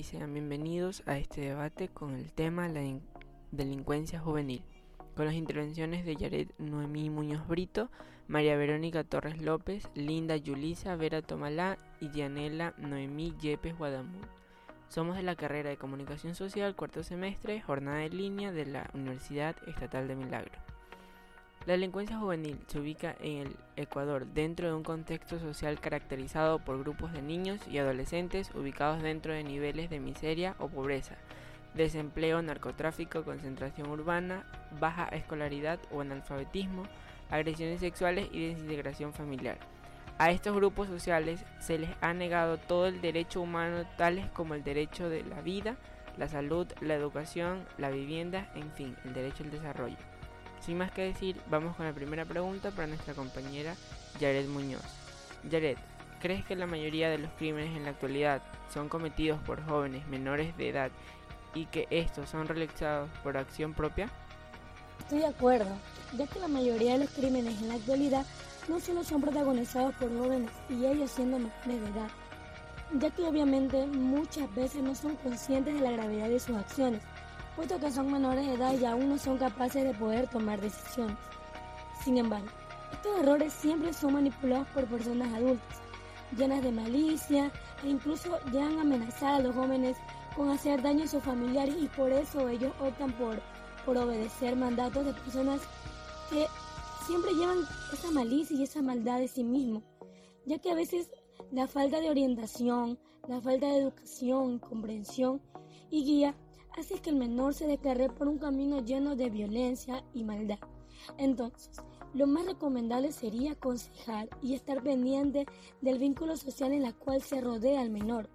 y sean bienvenidos a este debate con el tema la delincuencia juvenil, con las intervenciones de Yared Noemí Muñoz Brito, María Verónica Torres López, Linda Yulisa Vera Tomalá y Dianela Noemí Yepes Guadamur. Somos de la carrera de Comunicación Social, cuarto semestre, jornada de línea de la Universidad Estatal de Milagro. La delincuencia juvenil se ubica en el Ecuador dentro de un contexto social caracterizado por grupos de niños y adolescentes ubicados dentro de niveles de miseria o pobreza, desempleo, narcotráfico, concentración urbana, baja escolaridad o analfabetismo, agresiones sexuales y desintegración familiar. A estos grupos sociales se les ha negado todo el derecho humano tales como el derecho de la vida, la salud, la educación, la vivienda, en fin, el derecho al desarrollo. Sin más que decir, vamos con la primera pregunta para nuestra compañera Jared Muñoz. Jared, ¿crees que la mayoría de los crímenes en la actualidad son cometidos por jóvenes menores de edad y que estos son realizados por acción propia? Estoy de acuerdo, ya que la mayoría de los crímenes en la actualidad no solo son protagonizados por jóvenes y ellos siendo menores de edad, ya que obviamente muchas veces no son conscientes de la gravedad de sus acciones puesto que son menores de edad y aún no son capaces de poder tomar decisiones. Sin embargo, estos errores siempre son manipulados por personas adultas, llenas de malicia e incluso llegan a amenazar a los jóvenes con hacer daño a sus familiares y por eso ellos optan por, por obedecer mandatos de personas que siempre llevan esa malicia y esa maldad de sí mismos, ya que a veces la falta de orientación, la falta de educación, comprensión y guía hace que el menor se descargue por un camino lleno de violencia y maldad. Entonces, lo más recomendable sería aconsejar y estar pendiente del vínculo social en el cual se rodea al menor.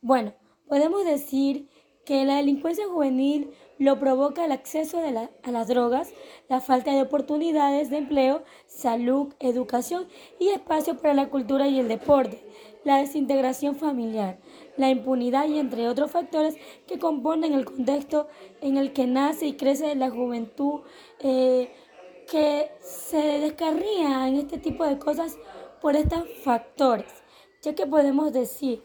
Bueno, podemos decir que la delincuencia juvenil lo provoca el acceso a las drogas, la falta de oportunidades de empleo, salud, educación y espacio para la cultura y el deporte, la desintegración familiar, la impunidad y entre otros factores que componen el contexto en el que nace y crece la juventud eh, que se descarría en este tipo de cosas por estos factores, ya que podemos decir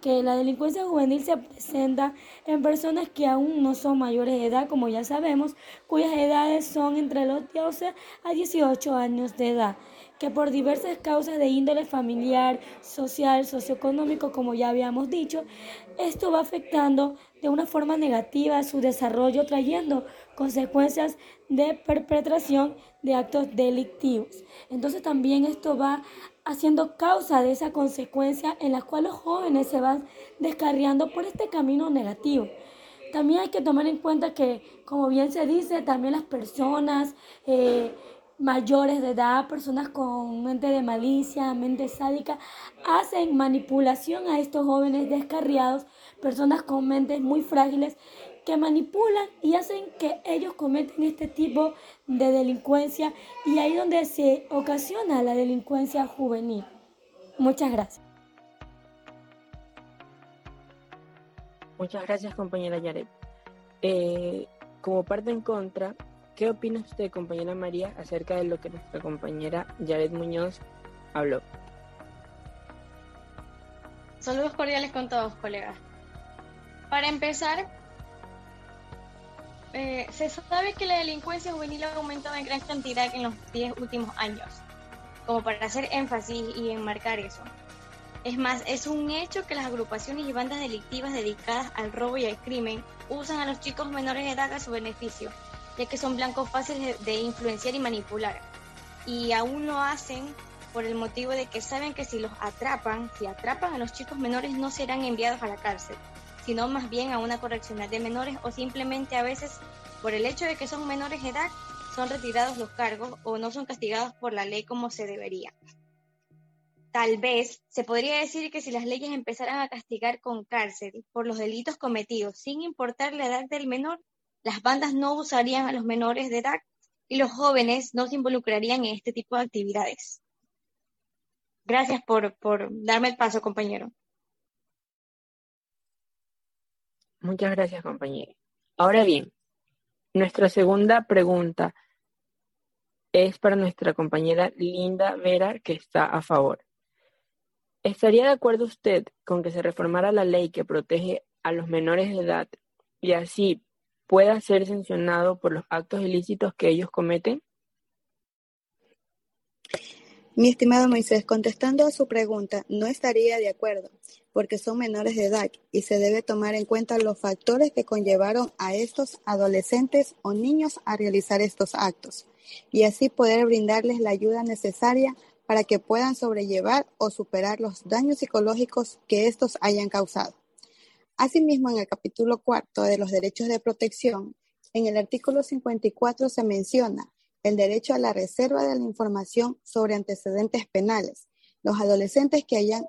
que la delincuencia juvenil se presenta en personas que aún no son mayores de edad, como ya sabemos, cuyas edades son entre los 12 a 18 años de edad, que por diversas causas de índole familiar, social, socioeconómico, como ya habíamos dicho, esto va afectando de una forma negativa su desarrollo, trayendo consecuencias de perpetración de actos delictivos. Entonces también esto va haciendo causa de esa consecuencia en la cual los jóvenes se van descarriando por este camino negativo. También hay que tomar en cuenta que, como bien se dice, también las personas eh, mayores de edad, personas con mente de malicia, mente sádica, hacen manipulación a estos jóvenes descarriados, personas con mentes muy frágiles que manipulan y hacen que ellos cometen este tipo de delincuencia y ahí donde se ocasiona la delincuencia juvenil. Muchas gracias. Muchas gracias compañera Yaret. Eh, como parte en contra, ¿qué opina usted compañera María acerca de lo que nuestra compañera Yaret Muñoz habló? Saludos cordiales con todos, colegas. Para empezar, eh, se sabe que la delincuencia juvenil ha aumentado en gran cantidad en los 10 últimos años, como para hacer énfasis y enmarcar eso. Es más, es un hecho que las agrupaciones y bandas delictivas dedicadas al robo y al crimen usan a los chicos menores de edad a su beneficio, ya que son blancos fáciles de influenciar y manipular. Y aún lo hacen por el motivo de que saben que si los atrapan, si atrapan a los chicos menores no serán enviados a la cárcel, sino más bien a una correccional de menores o simplemente a veces por el hecho de que son menores de edad son retirados los cargos o no son castigados por la ley como se debería. Tal vez se podría decir que si las leyes empezaran a castigar con cárcel por los delitos cometidos sin importar la edad del menor, las bandas no usarían a los menores de edad y los jóvenes no se involucrarían en este tipo de actividades. Gracias por, por darme el paso, compañero. Muchas gracias, compañero. Ahora bien, nuestra segunda pregunta es para nuestra compañera Linda Vera, que está a favor. ¿Estaría de acuerdo usted con que se reformara la ley que protege a los menores de edad y así pueda ser sancionado por los actos ilícitos que ellos cometen? Mi estimado Moisés, contestando a su pregunta, no estaría de acuerdo, porque son menores de edad y se debe tomar en cuenta los factores que conllevaron a estos adolescentes o niños a realizar estos actos, y así poder brindarles la ayuda necesaria para que puedan sobrellevar o superar los daños psicológicos que estos hayan causado. Asimismo, en el capítulo cuarto de los derechos de protección, en el artículo 54 se menciona el derecho a la reserva de la información sobre antecedentes penales. Los adolescentes que hayan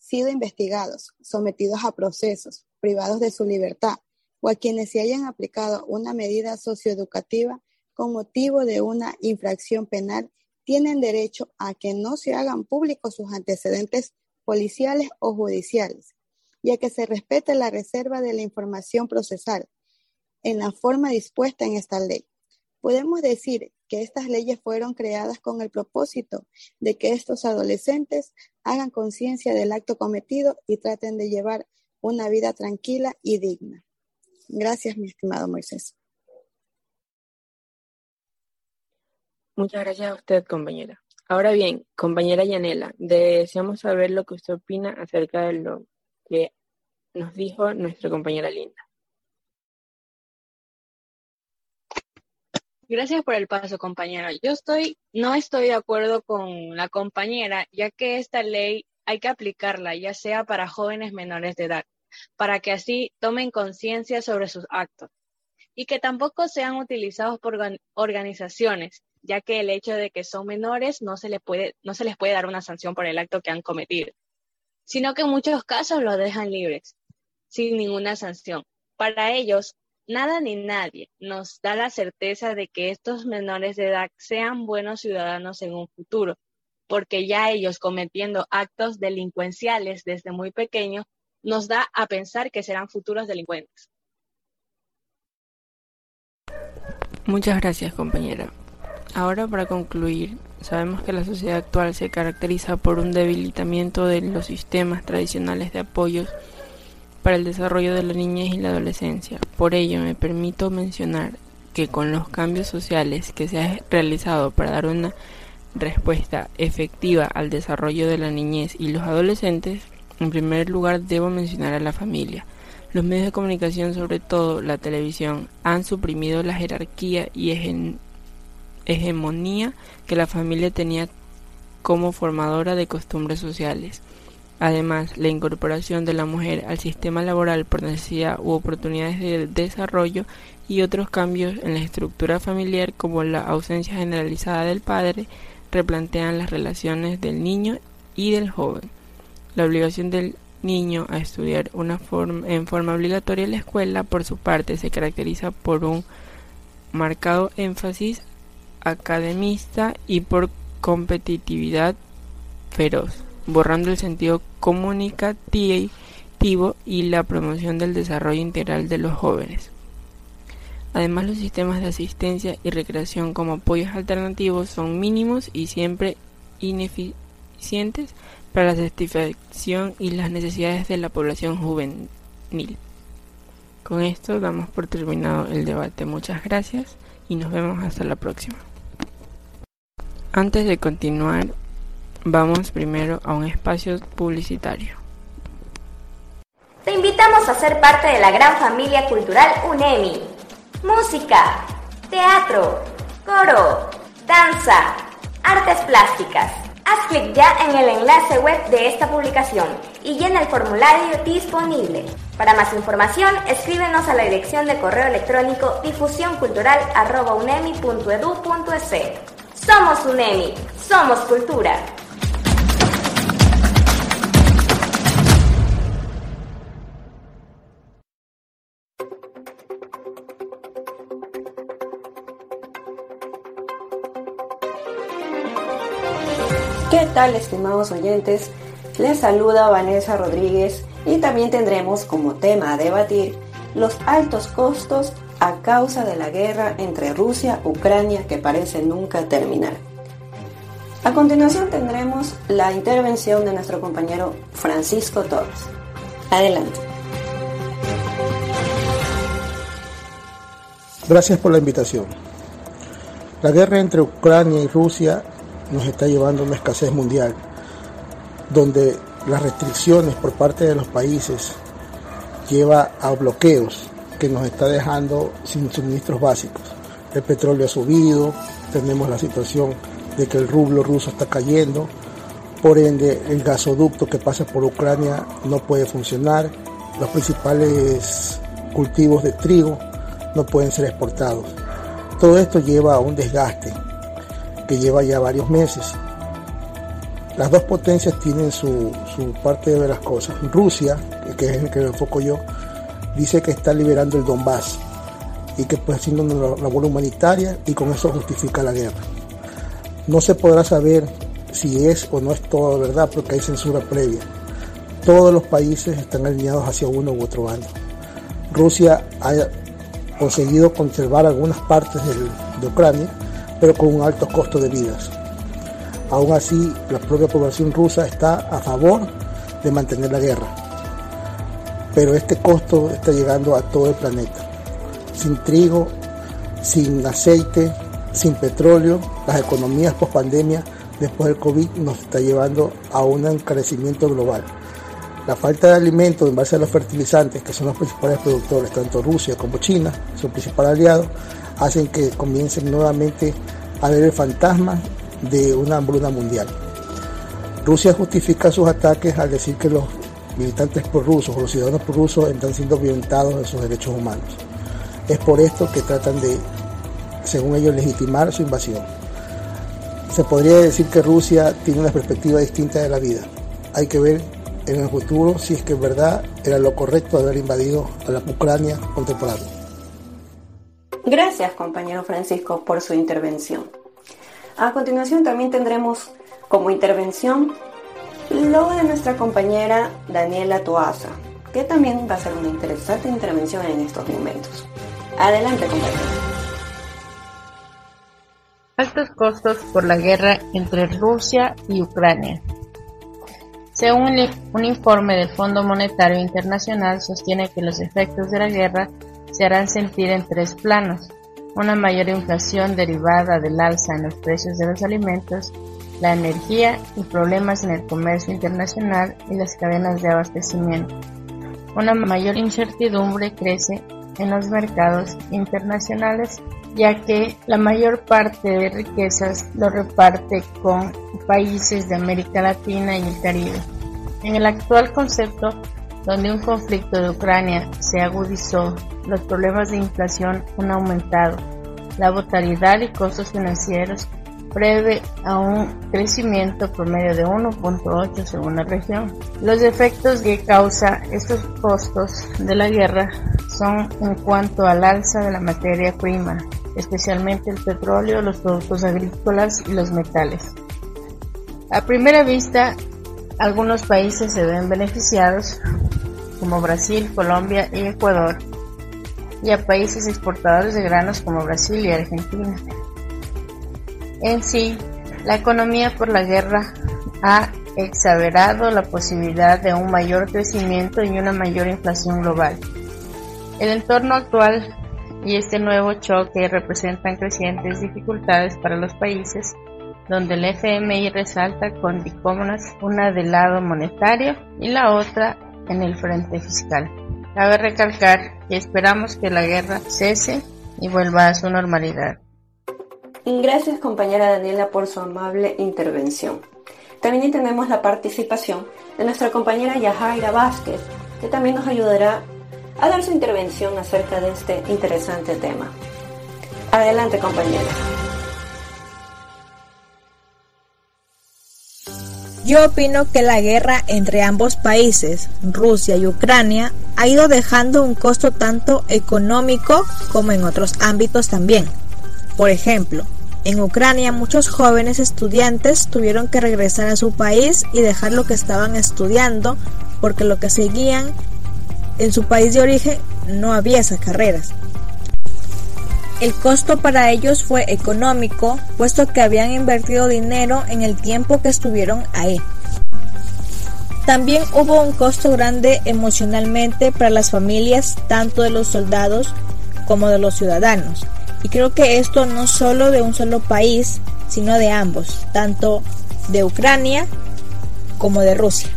sido investigados, sometidos a procesos, privados de su libertad, o a quienes se hayan aplicado una medida socioeducativa con motivo de una infracción penal tienen derecho a que no se hagan públicos sus antecedentes policiales o judiciales y a que se respete la reserva de la información procesal en la forma dispuesta en esta ley. Podemos decir que estas leyes fueron creadas con el propósito de que estos adolescentes hagan conciencia del acto cometido y traten de llevar una vida tranquila y digna. Gracias, mi estimado Moisés. Muchas gracias a usted, compañera. Ahora bien, compañera Yanela, deseamos saber lo que usted opina acerca de lo que nos dijo nuestra compañera Linda. Gracias por el paso, compañera. Yo estoy, no estoy de acuerdo con la compañera, ya que esta ley hay que aplicarla, ya sea para jóvenes menores de edad, para que así tomen conciencia sobre sus actos y que tampoco sean utilizados por organizaciones ya que el hecho de que son menores no se, les puede, no se les puede dar una sanción por el acto que han cometido, sino que en muchos casos los dejan libres, sin ninguna sanción. Para ellos, nada ni nadie nos da la certeza de que estos menores de edad sean buenos ciudadanos en un futuro, porque ya ellos cometiendo actos delincuenciales desde muy pequeños, nos da a pensar que serán futuros delincuentes. Muchas gracias, compañera. Ahora para concluir, sabemos que la sociedad actual se caracteriza por un debilitamiento de los sistemas tradicionales de apoyos para el desarrollo de la niñez y la adolescencia. Por ello, me permito mencionar que con los cambios sociales que se han realizado para dar una respuesta efectiva al desarrollo de la niñez y los adolescentes, en primer lugar debo mencionar a la familia. Los medios de comunicación, sobre todo la televisión, han suprimido la jerarquía y hegemonía que la familia tenía como formadora de costumbres sociales. Además, la incorporación de la mujer al sistema laboral por necesidad u oportunidades de desarrollo y otros cambios en la estructura familiar como la ausencia generalizada del padre replantean las relaciones del niño y del joven. La obligación del niño a estudiar forma, en forma obligatoria en la escuela, por su parte, se caracteriza por un marcado énfasis academista y por competitividad feroz, borrando el sentido comunicativo y la promoción del desarrollo integral de los jóvenes. Además, los sistemas de asistencia y recreación como apoyos alternativos son mínimos y siempre ineficientes para la satisfacción y las necesidades de la población juvenil. Con esto damos por terminado el debate. Muchas gracias y nos vemos hasta la próxima. Antes de continuar, vamos primero a un espacio publicitario. Te invitamos a ser parte de la gran familia cultural UNEMI. Música, teatro, coro, danza, artes plásticas. Haz clic ya en el enlace web de esta publicación y llena el formulario disponible. Para más información, escríbenos a la dirección de correo electrónico difusióncultural.unemi.edu.es. Somos UNEMI, somos cultura. ¿Qué tal estimados oyentes? Les saluda Vanessa Rodríguez y también tendremos como tema a debatir los altos costos a causa de la guerra entre Rusia y Ucrania que parece nunca terminar. A continuación tendremos la intervención de nuestro compañero Francisco Torres. Adelante. Gracias por la invitación. La guerra entre Ucrania y Rusia nos está llevando a una escasez mundial, donde las restricciones por parte de los países lleva a bloqueos que nos está dejando sin suministros básicos. El petróleo ha subido, tenemos la situación de que el rublo ruso está cayendo, por ende el gasoducto que pasa por Ucrania no puede funcionar, los principales cultivos de trigo no pueden ser exportados. Todo esto lleva a un desgaste que lleva ya varios meses. Las dos potencias tienen su, parte de las cosas. Rusia, que es el que me enfoco yo, dice que está liberando el Donbass y que pues haciendo una labor humanitaria y con eso justifica la guerra. No se podrá saber si es o no es todo verdad porque hay censura previa. Todos los países están alineados hacia uno u otro bando. Rusia ha conseguido conservar algunas partes de Ucrania, pero con un alto costo de vidas. Aún así, la propia población rusa está a favor de mantener la guerra. Pero este costo está llegando a todo el planeta. Sin trigo, sin aceite, sin petróleo, las economías post pandemia después del COVID nos está llevando a un encarecimiento global. La falta de alimentos en base a los fertilizantes, que son los principales productores, tanto Rusia como China, su principal aliado, hacen que comiencen nuevamente a ver el fantasma de una hambruna mundial. Rusia justifica sus ataques al decir que los militantes prorrusos o los ciudadanos prorrusos están siendo violentados en sus derechos humanos. Es por esto que tratan de según ellos, legitimar su invasión. Se podría decir que Rusia tiene una perspectiva distinta de la vida. Hay que ver en el futuro si es que en verdad era lo correcto haber invadido a la Ucrania contemporánea. Gracias, compañero Francisco, por su intervención. A continuación también tendremos como intervención lo de nuestra compañera Daniela Toaza, que también va a ser una interesante intervención en estos momentos. Adelante, compañero. Altos costos por la guerra entre Rusia y Ucrania. Según un informe del Fondo Monetario Internacional, sostiene que los efectos de la guerra se harán sentir en tres planos. Una mayor inflación derivada del alza en los precios de los alimentos, la energía y problemas en el comercio internacional y las cadenas de abastecimiento. Una mayor incertidumbre crece en los mercados internacionales ya que la mayor parte de riquezas lo reparte con países de América Latina y el Caribe. En el actual concepto, donde un conflicto de Ucrania se agudizó, los problemas de inflación han aumentado, la volatilidad y costos financieros prevé a un crecimiento promedio de 1.8 según la región. Los efectos que causa estos costos de la guerra son en cuanto al alza de la materia prima, especialmente el petróleo, los productos agrícolas y los metales. A primera vista, algunos países se ven beneficiados, como Brasil, Colombia y Ecuador, y a países exportadores de granos como Brasil y Argentina. En sí, la economía por la guerra ha exagerado la posibilidad de un mayor crecimiento y una mayor inflación global. El entorno actual y este nuevo choque representan crecientes dificultades para los países donde el FMI resalta con dicómonas, una del lado monetario y la otra en el frente fiscal. Cabe recalcar que esperamos que la guerra cese y vuelva a su normalidad. Gracias compañera Daniela por su amable intervención. También tenemos la participación de nuestra compañera Yajaira Vázquez, que también nos ayudará a dar su intervención acerca de este interesante tema. Adelante, compañera. Yo opino que la guerra entre ambos países, Rusia y Ucrania, ha ido dejando un costo tanto económico como en otros ámbitos también. Por ejemplo, en Ucrania muchos jóvenes estudiantes tuvieron que regresar a su país y dejar lo que estaban estudiando porque lo que seguían en su país de origen no había esas carreras. El costo para ellos fue económico, puesto que habían invertido dinero en el tiempo que estuvieron ahí. También hubo un costo grande emocionalmente para las familias, tanto de los soldados como de los ciudadanos. Y creo que esto no solo de un solo país, sino de ambos, tanto de Ucrania como de Rusia.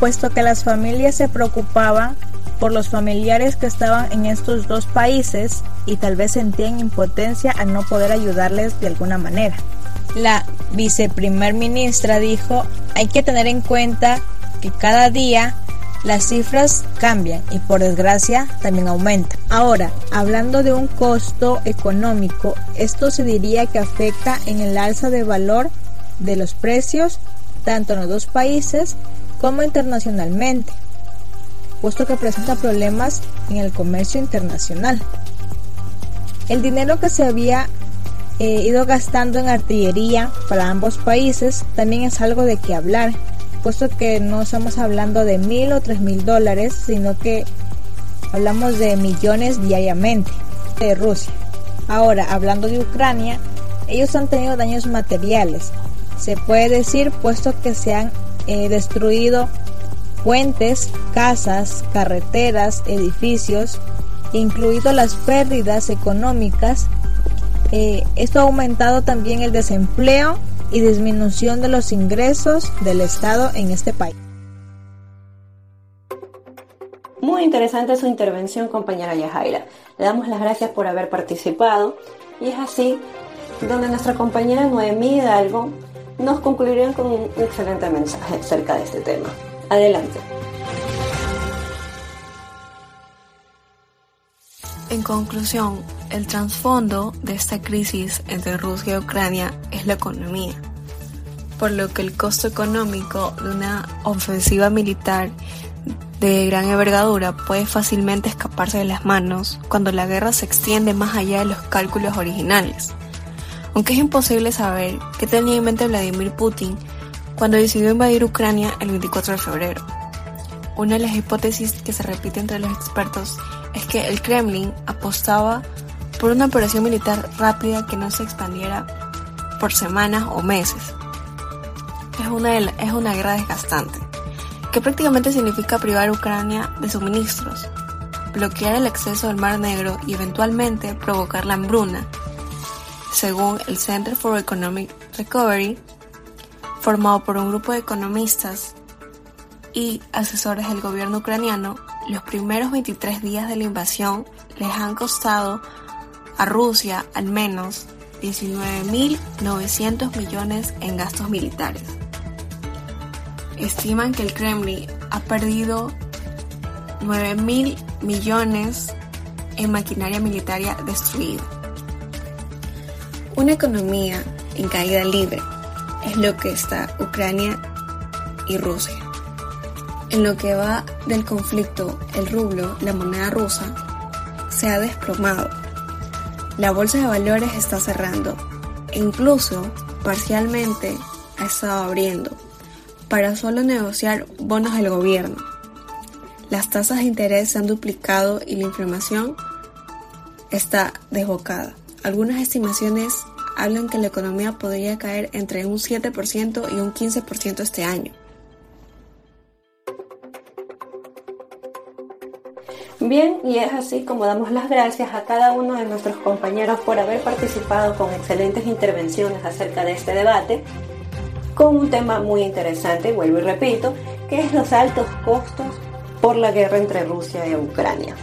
Puesto que las familias se preocupaban por los familiares que estaban en estos dos países y tal vez sentían impotencia al no poder ayudarles de alguna manera. La viceprimer ministra dijo, hay que tener en cuenta que cada día las cifras cambian y por desgracia también aumentan. Ahora, hablando de un costo económico, esto se diría que afecta en el alza de valor de los precios tanto en los dos países como internacionalmente puesto que presenta problemas en el comercio internacional. El dinero que se había eh, ido gastando en artillería para ambos países también es algo de que hablar, puesto que no estamos hablando de mil o tres mil dólares, sino que hablamos de millones diariamente de Rusia. Ahora, hablando de Ucrania, ellos han tenido daños materiales, se puede decir, puesto que se han eh, destruido puentes, casas, carreteras, edificios, incluido las pérdidas económicas. Eh, esto ha aumentado también el desempleo y disminución de los ingresos del Estado en este país. Muy interesante su intervención, compañera Yajaira. Le damos las gracias por haber participado y es así donde nuestra compañera Noemí Hidalgo nos concluirá con un excelente mensaje acerca de este tema. Adelante. En conclusión, el trasfondo de esta crisis entre Rusia y Ucrania es la economía, por lo que el costo económico de una ofensiva militar de gran envergadura puede fácilmente escaparse de las manos cuando la guerra se extiende más allá de los cálculos originales. Aunque es imposible saber qué tenía en mente Vladimir Putin cuando decidió invadir Ucrania el 24 de febrero. Una de las hipótesis que se repite entre los expertos es que el Kremlin apostaba por una operación militar rápida que no se expandiera por semanas o meses. Es una, es una guerra desgastante, que prácticamente significa privar a Ucrania de suministros, bloquear el acceso al Mar Negro y eventualmente provocar la hambruna, según el Center for Economic Recovery, formado por un grupo de economistas y asesores del gobierno ucraniano, los primeros 23 días de la invasión les han costado a Rusia al menos 19.900 millones en gastos militares. Estiman que el Kremlin ha perdido 9.000 millones en maquinaria militar destruida. Una economía en caída libre es lo que está Ucrania y Rusia. En lo que va del conflicto, el rublo, la moneda rusa, se ha desplomado. La bolsa de valores está cerrando e incluso parcialmente ha estado abriendo para solo negociar bonos del gobierno. Las tasas de interés se han duplicado y la inflación está desbocada. Algunas estimaciones hablan que la economía podría caer entre un 7% y un 15% este año. Bien, y es así como damos las gracias a cada uno de nuestros compañeros por haber participado con excelentes intervenciones acerca de este debate, con un tema muy interesante, vuelvo y repito, que es los altos costos por la guerra entre Rusia y Ucrania.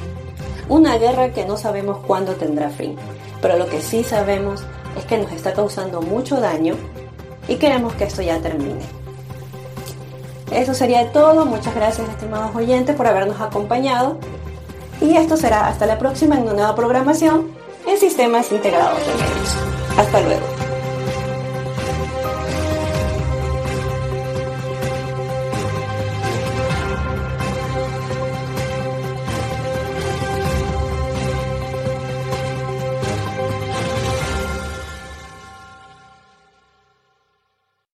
Una guerra que no sabemos cuándo tendrá fin, pero lo que sí sabemos es que nos está causando mucho daño y queremos que esto ya termine. Eso sería todo. Muchas gracias, estimados oyentes, por habernos acompañado. Y esto será hasta la próxima en una nueva programación en Sistemas Integrados. Hasta luego.